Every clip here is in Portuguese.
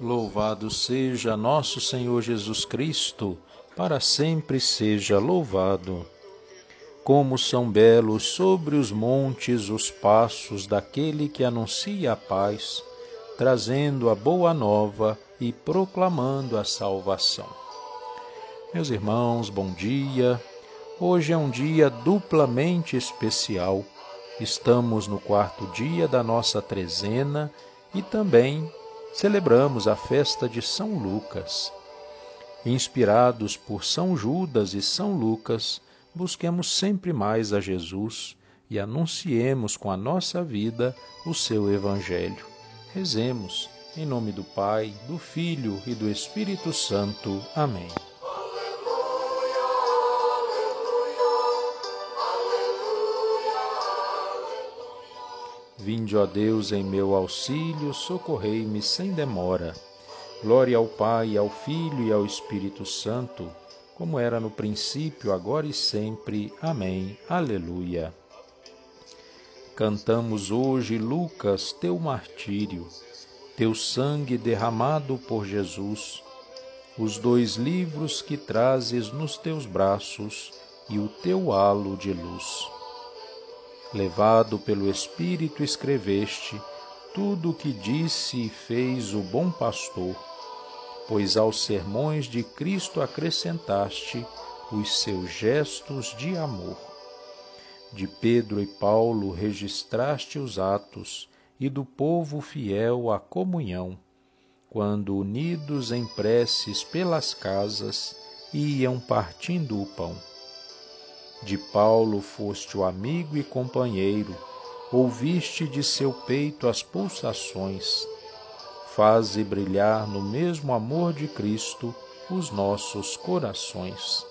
Louvado seja nosso Senhor Jesus Cristo, para sempre seja louvado. Como são belos sobre os montes os passos daquele que anuncia a paz, trazendo a boa nova e proclamando a salvação. Meus irmãos, bom dia. Hoje é um dia duplamente especial. Estamos no quarto dia da nossa trezena e também celebramos a festa de São Lucas. Inspirados por São Judas e São Lucas, busquemos sempre mais a Jesus e anunciemos com a nossa vida o seu Evangelho. Rezemos, em nome do Pai, do Filho e do Espírito Santo. Amém. Vinde, ó Deus, em meu auxílio, socorrei-me sem demora. Glória ao Pai, ao Filho e ao Espírito Santo, como era no princípio, agora e sempre. Amém. Aleluia. Cantamos hoje, Lucas, teu martírio, teu sangue derramado por Jesus, os dois livros que trazes nos teus braços e o teu halo de luz levado pelo Espírito, escreveste tudo o que disse e fez o bom pastor, pois aos sermões de Cristo acrescentaste os seus gestos de amor. De Pedro e Paulo registraste os atos e do povo fiel a comunhão, quando unidos em preces pelas casas iam partindo o pão de Paulo foste o amigo e companheiro, ouviste de seu peito as pulsações. Faze brilhar no mesmo amor de Cristo os nossos corações.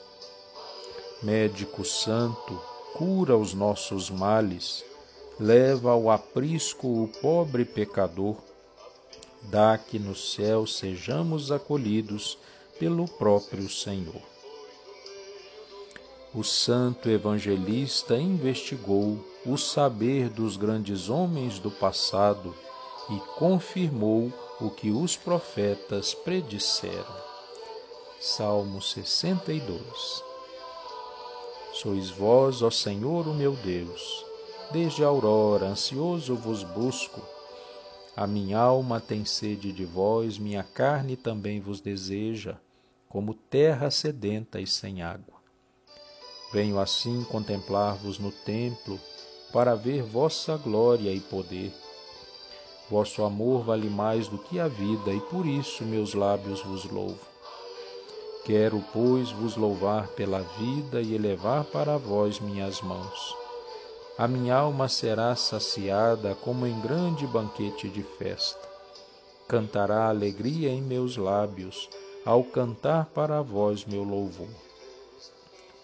Médico Santo, cura os nossos males, leva ao aprisco o pobre pecador, dá que no céu sejamos acolhidos pelo próprio Senhor o santo evangelista investigou o saber dos grandes homens do passado e confirmou o que os profetas predisseram. Salmo 62 Sois vós, ó Senhor, o meu Deus, desde a aurora ansioso vos busco. A minha alma tem sede de vós, minha carne também vos deseja, como terra sedenta e sem água. Venho assim contemplar-vos no templo, para ver vossa glória e poder. Vosso amor vale mais do que a vida, e por isso meus lábios vos louvo. Quero, pois, vos louvar pela vida e elevar para vós minhas mãos. A minha alma será saciada como em grande banquete de festa. Cantará alegria em meus lábios, ao cantar para vós meu louvor.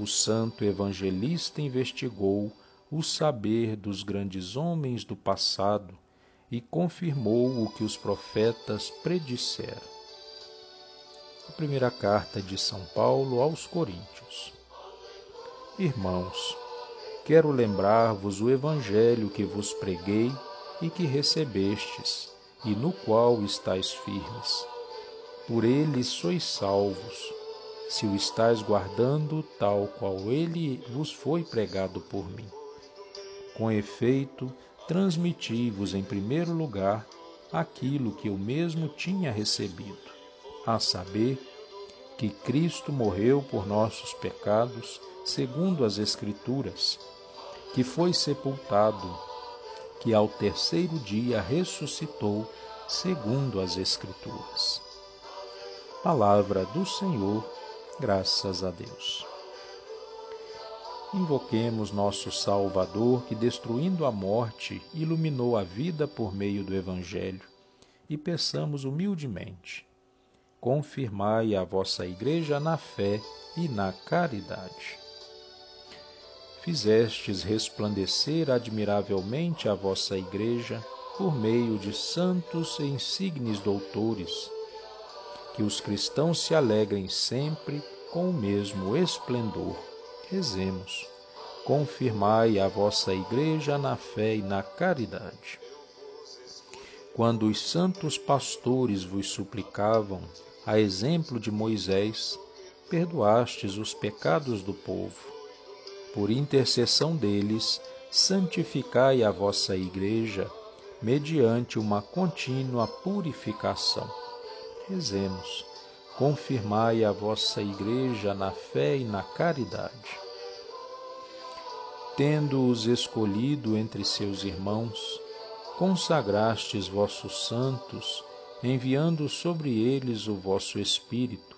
o santo evangelista investigou o saber dos grandes homens do passado e confirmou o que os profetas predisseram. A primeira carta de São Paulo aos Coríntios. Irmãos, quero lembrar-vos o evangelho que vos preguei e que recebestes, e no qual estáis firmes. Por ele sois salvos se o estáis guardando tal qual ele vos foi pregado por mim. Com efeito, transmiti-vos em primeiro lugar aquilo que eu mesmo tinha recebido, a saber, que Cristo morreu por nossos pecados, segundo as Escrituras, que foi sepultado, que ao terceiro dia ressuscitou, segundo as Escrituras. Palavra do Senhor Graças a Deus. Invoquemos nosso Salvador, que, destruindo a morte, iluminou a vida por meio do Evangelho, e peçamos humildemente: confirmai a vossa Igreja na fé e na caridade. Fizestes resplandecer admiravelmente a vossa Igreja por meio de santos e insignes doutores. Que os cristãos se alegrem sempre com o mesmo esplendor. Rezemos. Confirmai a vossa Igreja na fé e na caridade. Quando os santos pastores vos suplicavam, a exemplo de Moisés, perdoastes os pecados do povo. Por intercessão deles, santificai a vossa Igreja mediante uma contínua purificação. Rezemos. Confirmai a vossa Igreja na fé e na caridade. Tendo-os escolhido entre seus irmãos, consagrastes vossos santos enviando sobre eles o vosso Espírito.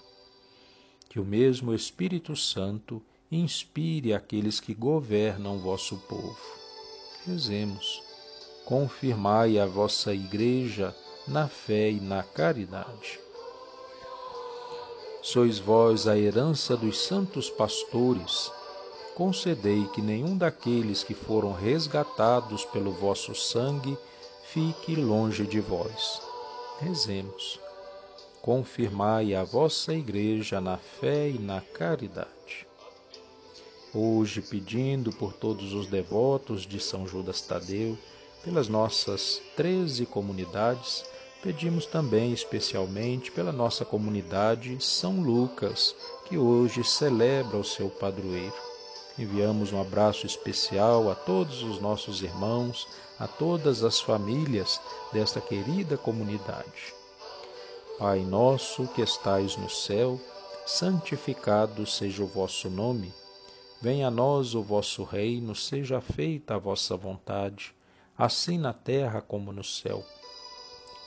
Que o mesmo Espírito Santo inspire aqueles que governam vosso povo. Rezemos. Confirmai a vossa Igreja na fé e na caridade. Sois vós a herança dos santos pastores. Concedei que nenhum daqueles que foram resgatados pelo vosso sangue fique longe de vós Rezemos. Confirmai a vossa Igreja na fé e na caridade. Hoje, pedindo por todos os devotos de São Judas Tadeu, pelas nossas treze comunidades, pedimos também especialmente pela nossa comunidade São Lucas, que hoje celebra o seu padroeiro. Enviamos um abraço especial a todos os nossos irmãos, a todas as famílias desta querida comunidade. Pai nosso que estais no céu, santificado seja o vosso nome. Venha a nós o vosso reino, seja feita a vossa vontade, assim na terra como no céu.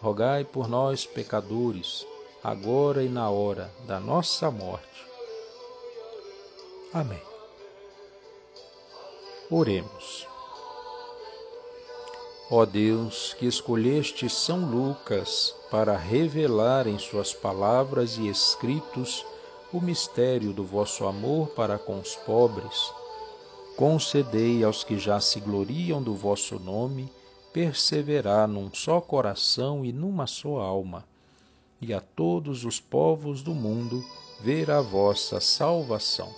rogai por nós, pecadores, agora e na hora da nossa morte. Amém. Oremos. Ó Deus, que escolheste São Lucas para revelar em suas palavras e escritos o mistério do vosso amor para com os pobres, concedei aos que já se gloriam do vosso nome perseverar num só coração e numa só alma, e a todos os povos do mundo ver a vossa salvação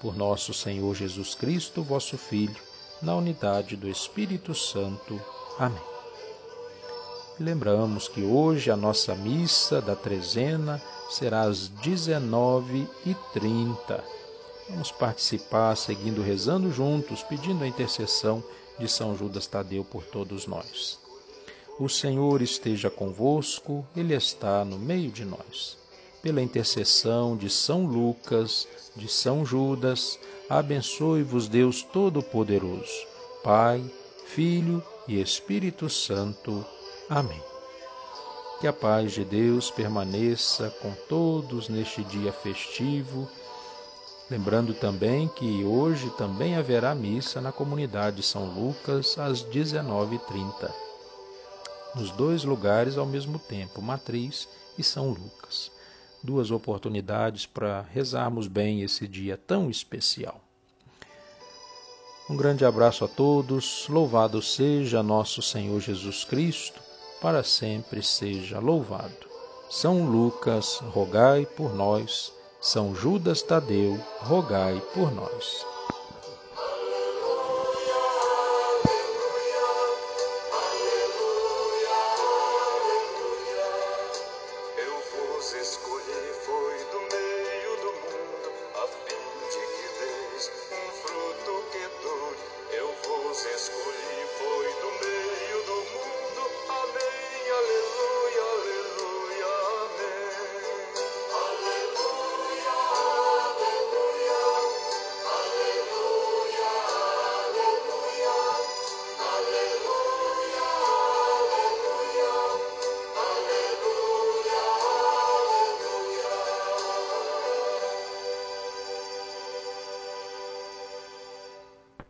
por nosso Senhor Jesus Cristo, vosso Filho, na unidade do Espírito Santo. Amém. Lembramos que hoje a nossa missa da trezena será às 19h30. Vamos participar seguindo rezando juntos, pedindo a intercessão de São Judas Tadeu por todos nós. O Senhor esteja convosco, Ele está no meio de nós pela intercessão de São Lucas, de São Judas, abençoe-vos Deus Todo-Poderoso, Pai, Filho e Espírito Santo. Amém. Que a paz de Deus permaneça com todos neste dia festivo. Lembrando também que hoje também haverá missa na comunidade São Lucas às 19h30. Nos dois lugares ao mesmo tempo, Matriz e São Lucas duas oportunidades para rezarmos bem esse dia tão especial. Um grande abraço a todos, louvado seja nosso Senhor Jesus Cristo, para sempre seja louvado. São Lucas, rogai por nós. São Judas Tadeu, rogai por nós.